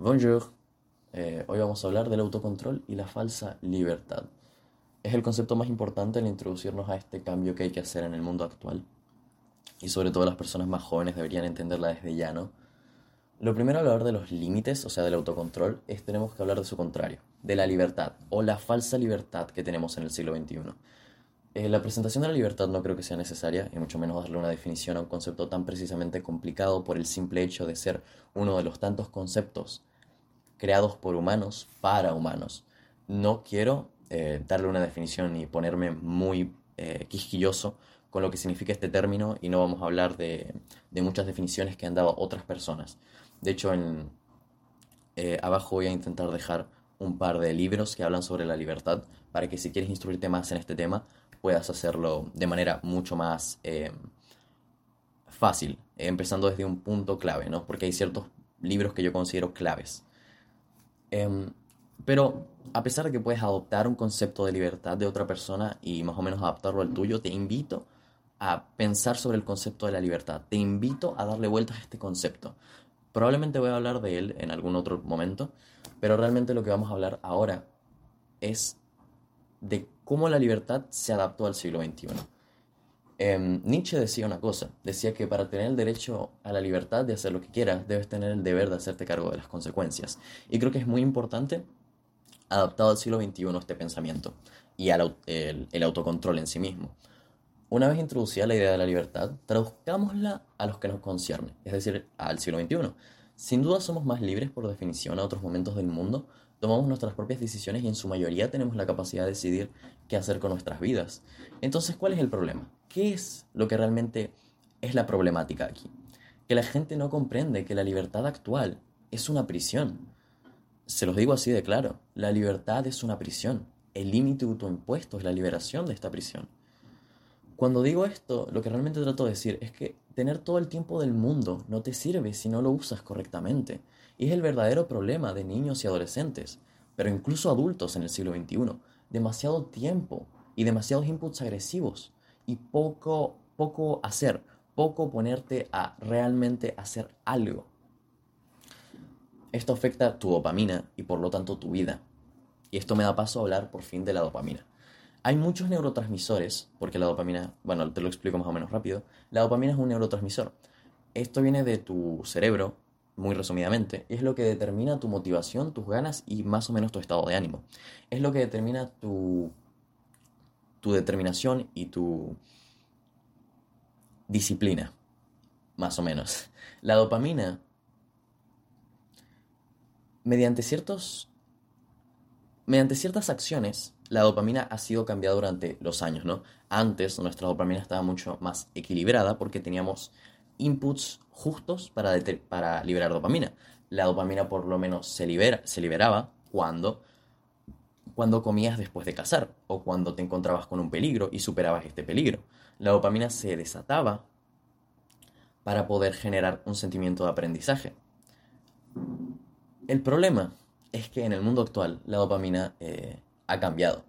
Bonjour. Eh, hoy vamos a hablar del autocontrol y la falsa libertad. Es el concepto más importante al introducirnos a este cambio que hay que hacer en el mundo actual. Y sobre todo las personas más jóvenes deberían entenderla desde ya, ¿no? Lo primero al hablar de los límites, o sea, del autocontrol, es tenemos que hablar de su contrario, de la libertad o la falsa libertad que tenemos en el siglo XXI. Eh, la presentación de la libertad no creo que sea necesaria, y mucho menos darle una definición a un concepto tan precisamente complicado por el simple hecho de ser uno de los tantos conceptos creados por humanos para humanos. No quiero eh, darle una definición y ponerme muy eh, quisquilloso con lo que significa este término y no vamos a hablar de, muchas definiciones que han dado otras personas. De hecho, en, abajo voy a intentar dejar un par de libros que hablan sobre la libertad para que si quieres instruirte más en este tema puedas hacerlo de manera mucho más eh, fácil, empezando desde un punto clave, ¿no? Porque hay ciertos libros que yo considero claves. Em, pero a pesar de que puedes adoptar un concepto de libertad de otra persona y más o menos adaptarlo al tuyo, te invito a pensar sobre el concepto de la libertad. Te invito a darle vueltas a este concepto. Probablemente voy a hablar de él en algún otro momento, pero realmente lo que vamos a hablar ahora es de cómo la libertad se adaptó al siglo XXI. Em, Nietzsche decía una cosa, decía que para tener el derecho a la libertad de hacer lo que quieras, debes tener el deber de hacerte cargo de las consecuencias. Y creo que es muy importante, adaptado al siglo XXI, este pensamiento y al, el, autocontrol en sí mismo. Una vez introducida la idea de la libertad, traduzcámosla a los que nos concierne, es decir, al siglo XXI. Sin duda somos más libres por definición a otros momentos del mundo, tomamos nuestras propias decisiones y en su mayoría tenemos la capacidad de decidir qué hacer con nuestras vidas. Entonces, ¿cuál es el problema? ¿Qué es lo que realmente es la problemática aquí? Que la gente no comprende que la libertad actual es una prisión. Se los digo así de claro, la libertad es una prisión. El límite autoimpuesto es la liberación de esta prisión. Cuando digo esto, lo que realmente trato de decir es que tener todo el tiempo del mundo no te sirve si no lo usas correctamente. Y es el verdadero problema de niños y adolescentes, pero incluso adultos en el siglo XXI. Demasiado tiempo y demasiados inputs agresivos y poco, poco hacer, poco ponerte a realmente hacer algo. Esto afecta tu dopamina y por lo tanto tu vida. Y esto me da paso a hablar por fin de la dopamina. Hay muchos neurotransmisores, porque la dopamina, bueno, te lo explico más o menos rápido, la dopamina es un neurotransmisor. Esto viene de tu cerebro muy resumidamente, es lo que determina tu motivación, tus ganas y más o menos tu estado de ánimo. Es lo que determina tu, tu determinación y tu disciplina, más o menos. La dopamina, mediante ciertos mediante ciertas acciones, la dopamina ha sido cambiada durante los años, ¿no? Antes nuestra dopamina estaba mucho más equilibrada porque teníamos inputs justos para, liberar dopamina. La dopamina por lo menos se, libera, se liberaba cuando, cuando comías después de cazar o cuando te encontrabas con un peligro y superabas este peligro. La dopamina se desataba para poder generar un sentimiento de aprendizaje. El problema es que en el mundo actual la dopamina eh, ha cambiado.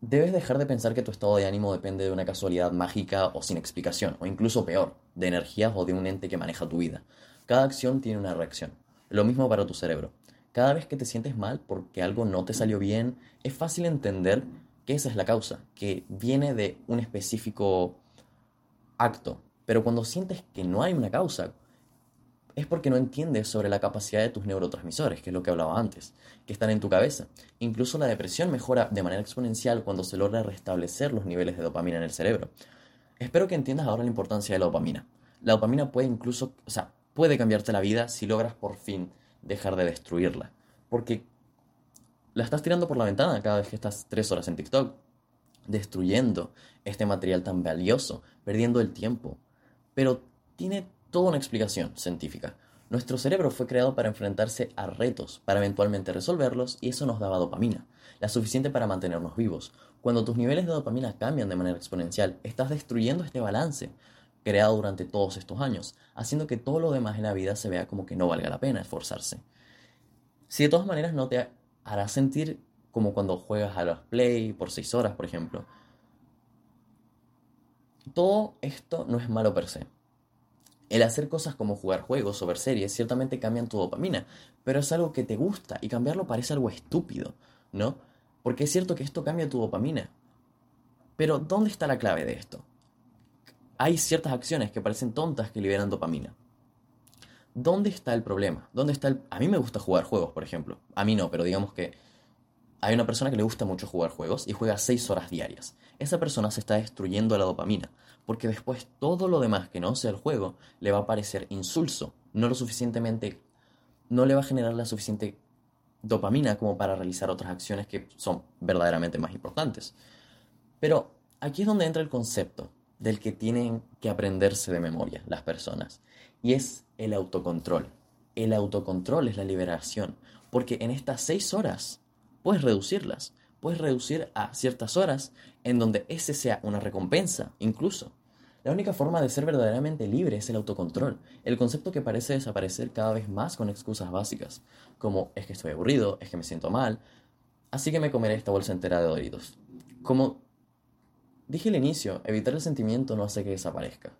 Debes dejar de pensar que tu estado de ánimo depende de una casualidad mágica o sin explicación, o incluso peor, de energías o de un ente que maneja tu vida. Cada acción tiene una reacción. Lo mismo para tu cerebro. Cada vez que te sientes mal porque algo no te salió bien, es fácil entender que esa es la causa, que viene de un específico acto. Pero cuando sientes que no hay una causa, es porque no entiendes sobre la capacidad de tus neurotransmisores, que es lo que hablaba antes, que están en tu cabeza. Incluso la depresión mejora de manera exponencial cuando se logra restablecer los niveles de dopamina en el cerebro. Espero que entiendas ahora la importancia de la dopamina. La dopamina puede incluso, o sea, puede cambiarte la vida si logras por fin dejar de destruirla. Porque la estás tirando por la ventana cada vez que estás tres horas en TikTok, destruyendo este material tan valioso, perdiendo el tiempo. Pero tiene toda una explicación científica. Nuestro cerebro fue creado para enfrentarse a retos, para eventualmente resolverlos, y eso nos daba dopamina, la suficiente para mantenernos vivos. Cuando tus niveles de dopamina cambian de manera exponencial, estás destruyendo este balance creado durante todos estos años, haciendo que todo lo demás en la vida se vea como que no valga la pena esforzarse. Si de todas maneras no te hará sentir como cuando juegas a los play por 6 horas, por ejemplo. Todo esto no es malo per se El hacer cosas como jugar juegos o ver series ciertamente cambian tu dopamina, pero es algo que te gusta y cambiarlo parece algo estúpido, ¿no? Porque es cierto que esto cambia tu dopamina. Pero ¿dónde está la clave de esto? Hay ciertas acciones que parecen tontas que liberan dopamina. ¿Dónde está el problema? ¿Dónde está el... A mí me gusta jugar juegos, por ejemplo. A mí no, pero digamos que hay una persona que le gusta mucho jugar juegos y juega 6 horas diarias. Esa persona se está destruyendo la dopamina, porque después todo lo demás que no sea el juego le va a parecer insulso, no lo suficientemente no le va a generar la suficiente dopamina como para realizar otras acciones que son verdaderamente más importantes. Pero aquí es donde entra el concepto del que tienen que aprenderse de memoria las personas, y es el autocontrol. El autocontrol es la liberación, porque en estas seis horas puedes reducirlas, puedes reducir a ciertas horas en donde ese sea una recompensa, incluso. La única forma de ser verdaderamente libre es el autocontrol, el concepto que parece desaparecer cada vez más con excusas básicas, como es que estoy aburrido, es que me siento mal, así que me comeré esta bolsa entera de Doritos. Como dije al inicio, evitar el sentimiento no hace que desaparezca.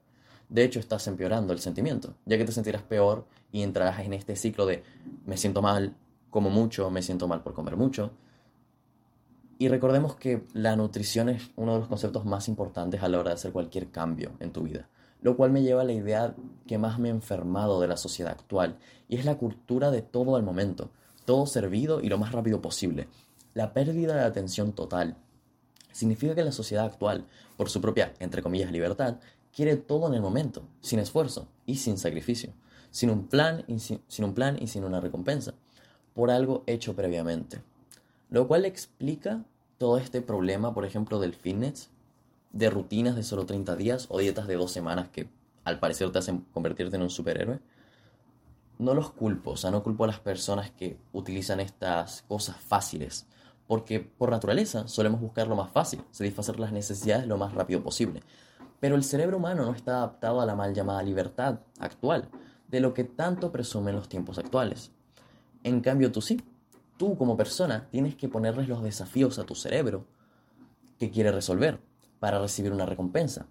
De hecho, estás empeorando el sentimiento, ya que te sentirás peor y entrarás en este ciclo de me siento mal, como mucho, me siento mal por comer mucho. Y recordemos que la nutrición es uno de los conceptos más importantes a la hora de hacer cualquier cambio en tu vida, lo cual me lleva a la idea que más me ha enfermado de la sociedad actual, y es la cultura de todo al momento, todo servido y lo más rápido posible. La pérdida de atención total. Significa que la sociedad actual, por su propia, entre comillas, libertad, quiere todo en el momento, sin esfuerzo y sin sacrificio, sin un plan y sin, sin un plan y sin una recompensa por algo hecho previamente. Lo cual explica todo este problema, por ejemplo, del fitness, de rutinas de solo 30 días o dietas de dos semanas que al parecer te hacen convertirte en un superhéroe. No los culpo, o sea, no culpo a las personas que utilizan estas cosas fáciles, porque por naturaleza solemos buscar lo más fácil, satisfacer las necesidades lo más rápido posible. Pero el cerebro humano no está adaptado a la mal llamada libertad actual, de lo que tanto presumen los tiempos actuales. En cambio, tú sí. Tú como persona tienes que ponerles los desafíos a tu cerebro que quiere resolver para recibir una recompensa.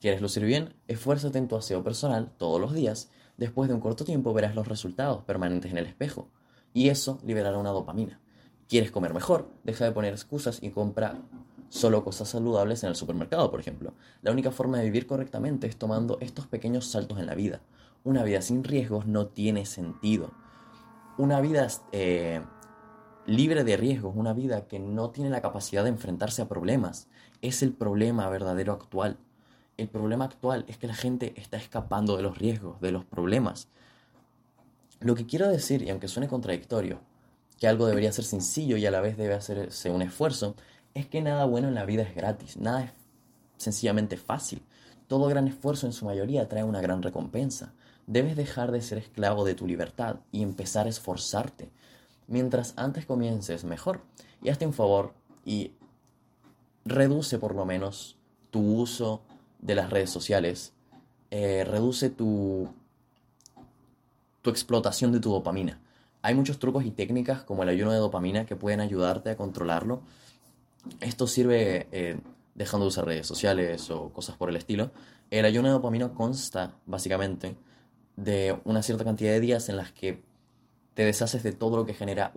¿Quieres lucir bien? Esfuérzate en tu aseo personal todos los días. Después de un corto tiempo verás los resultados permanentes en el espejo. Y eso liberará una dopamina. ¿Quieres comer mejor? Deja de poner excusas y compra solo cosas saludables en el supermercado, por ejemplo. La única forma de vivir correctamente es tomando estos pequeños saltos en la vida. Una vida sin riesgos no tiene sentido una vida eh, libre de riesgos, una vida que no tiene la capacidad de enfrentarse a problemas, es el problema verdadero actual. El problema actual es que la gente está escapando de los riesgos, de los problemas. Lo que quiero decir, y aunque suene contradictorio, que algo debería ser sencillo y a la vez debe hacerse un esfuerzo, es que nada bueno en la vida es gratis, nada es sencillamente fácil. Todo gran esfuerzo en su mayoría trae una gran recompensa. Debes dejar de ser esclavo de tu libertad y empezar a esforzarte. Mientras antes comiences, mejor. Y hazte un favor y reduce por lo menos tu uso de las redes sociales. Eh, reduce tu, tu explotación de tu dopamina. Hay muchos trucos y técnicas como el ayuno de dopamina que pueden ayudarte a controlarlo. Esto sirve eh, dejando de usar redes sociales o cosas por el estilo. El ayuno de dopamina consta básicamente de una cierta cantidad de días en las que te deshaces de todo lo que genera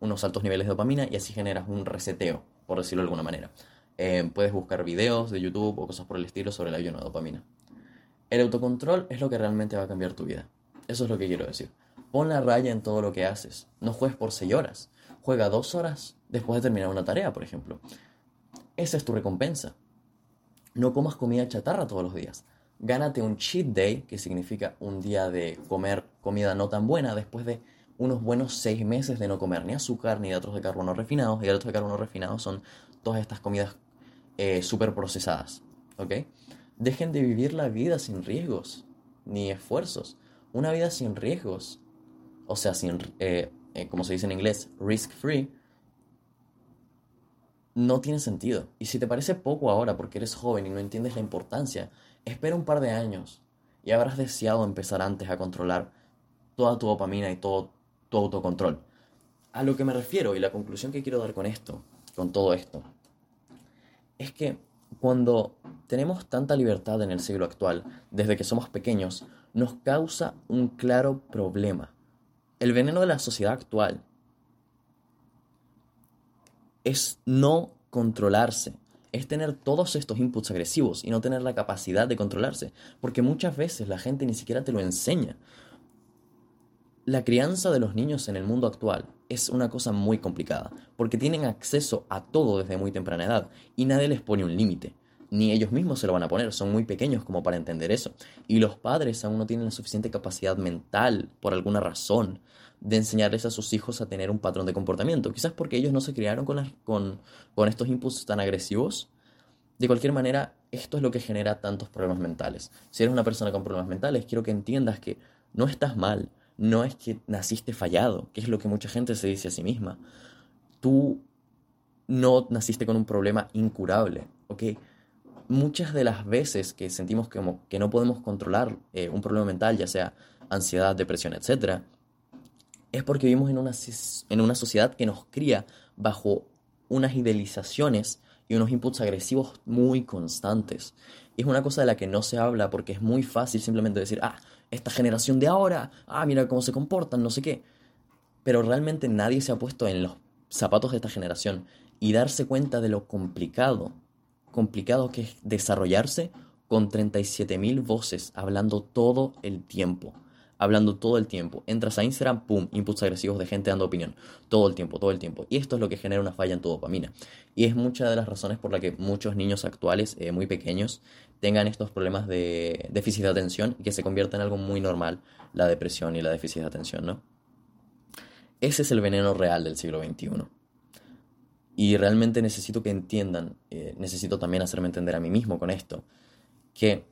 unos altos niveles de dopamina y así generas un reseteo, por decirlo de alguna manera. Eh, puedes buscar videos de YouTube o cosas por el estilo sobre el ayuno de dopamina. El autocontrol es lo que realmente va a cambiar tu vida. Eso es lo que quiero decir. Pon la raya en todo lo que haces. No juegues por 6 horas. Juega 2 horas después de terminar una tarea, por ejemplo. Esa es tu recompensa. No comas comida chatarra todos los días gánate un cheat day, que significa un día de comer comida no tan buena después de unos buenos seis meses de no comer ni azúcar ni datos de carbono refinados. Y datos de carbono refinados son todas estas comidas eh, súper procesadas. ¿Ok? Dejen de vivir la vida sin riesgos ni esfuerzos. Una vida sin riesgos, o sea, sin, eh, eh, como se dice en inglés, risk free, no tiene sentido. Y si te parece poco ahora porque eres joven y no entiendes la importancia Espera un par de años y habrás deseado empezar antes a controlar toda tu dopamina y todo tu autocontrol. A lo que me refiero y la conclusión que quiero dar con esto, con todo esto, es que cuando tenemos tanta libertad en el siglo actual, desde que somos pequeños, nos causa un claro problema. El veneno de la sociedad actual es no controlarse, es tener todos estos inputs agresivos y no tener la capacidad de controlarse, porque muchas veces la gente ni siquiera te lo enseña. La crianza de los niños en el mundo actual es una cosa muy complicada, porque tienen acceso a todo desde muy temprana edad y nadie les pone un límite. Ni ellos mismos se lo van a poner, son muy pequeños como para entender eso. Y los padres aún no tienen la suficiente capacidad mental, por alguna razón, de enseñarles a sus hijos a tener un patrón de comportamiento. Quizás porque ellos no se criaron con, con, estos impulsos tan agresivos. De cualquier manera, esto es lo que genera tantos problemas mentales. Si eres una persona con problemas mentales, quiero que entiendas que no estás mal. No es que naciste fallado, que es lo que mucha gente se dice a sí misma. Tú no naciste con un problema incurable, ¿ok? Muchas de las veces que sentimos que, que no podemos controlar eh, un problema mental, ya sea ansiedad, depresión, etc., es porque vivimos en una, en una sociedad que nos cría bajo unas idealizaciones y unos inputs agresivos muy constantes. Es una cosa de la que no se habla porque es muy fácil simplemente decir, ah, esta generación de ahora, ah, mira cómo se comportan, no sé qué. Pero realmente nadie se ha puesto en los zapatos de esta generación y darse cuenta de lo complicado, complicado que es desarrollarse con 37.000 voces hablando todo el tiempo hablando todo el tiempo. Entras a Instagram, pum, inputs agresivos de gente dando opinión. Todo el tiempo, todo el tiempo. Y esto es lo que genera una falla en tu dopamina. Y es muchas de las razones por las que muchos niños actuales, eh, muy pequeños, tengan estos problemas de déficit de atención y que se convierta en algo muy normal la depresión y la déficit de atención, ¿no? Ese es el veneno real del siglo XXI. Y realmente necesito que entiendan, eh, necesito también hacerme entender a mí mismo con esto, que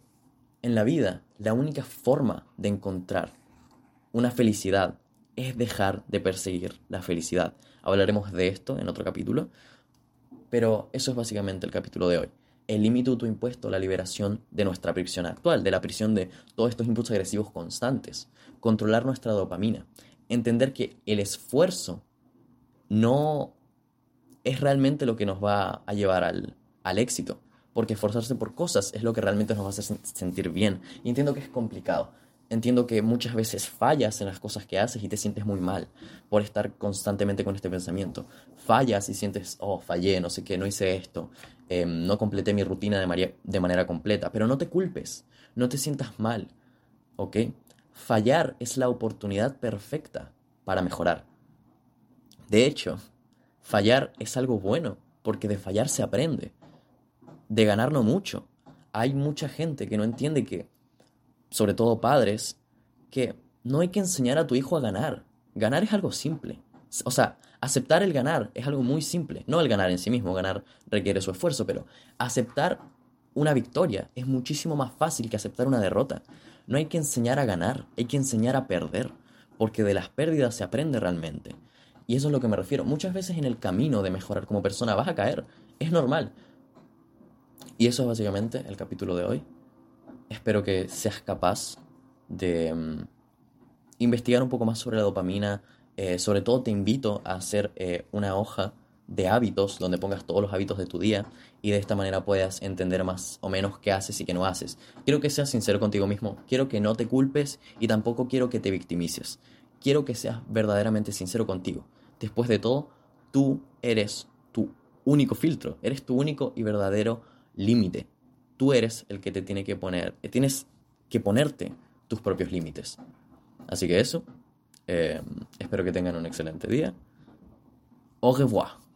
en la vida, la única forma de encontrar una felicidad es dejar de perseguir la felicidad. Hablaremos de esto en otro capítulo, pero eso es básicamente el capítulo de hoy. El límite autoimpuesto, la liberación de nuestra prisión actual, de la prisión de todos estos impulsos agresivos constantes, controlar nuestra dopamina, entender que el esfuerzo no es realmente lo que nos va a llevar al, al éxito porque esforzarse por cosas es lo que realmente nos va a hacer sentir bien. Y entiendo que es complicado. Entiendo que muchas veces fallas en las cosas que haces y te sientes muy mal por estar constantemente con este pensamiento. Fallas y sientes, oh, fallé, no sé qué, no hice esto, em, no completé mi rutina de, de manera completa. Pero no te culpes, no te sientas mal, ¿ok? Fallar es la oportunidad perfecta para mejorar. De hecho, fallar es algo bueno, porque de fallar se aprende de ganar no mucho. Hay mucha gente que no entiende que, sobre todo padres, que no hay que enseñar a tu hijo a ganar. Ganar es algo simple. O sea, aceptar el ganar es algo muy simple. No el ganar en sí mismo, ganar requiere su esfuerzo, pero aceptar una victoria es muchísimo más fácil que aceptar una derrota. No hay que enseñar a ganar, hay que enseñar a perder, porque de las pérdidas se aprende realmente. Y eso es lo que me refiero. Muchas veces en el camino de mejorar como persona vas a caer. Es normal. Y eso es básicamente el capítulo de hoy. Espero que seas capaz de mm, investigar un poco más sobre la dopamina. Eh, sobre todo te invito a hacer eh, una hoja de hábitos donde pongas todos los hábitos de tu día y de esta manera puedas entender más o menos qué haces y qué no haces. Quiero que seas sincero contigo mismo, quiero que no te culpes y tampoco quiero que te victimices. Quiero que seas verdaderamente sincero contigo. Después de todo, tú eres tu único filtro, eres tu único y verdadero límite. Tú eres el que te tiene que poner, tienes que ponerte tus propios límites. Así que eso, eh, espero que tengan un excelente día. Au revoir.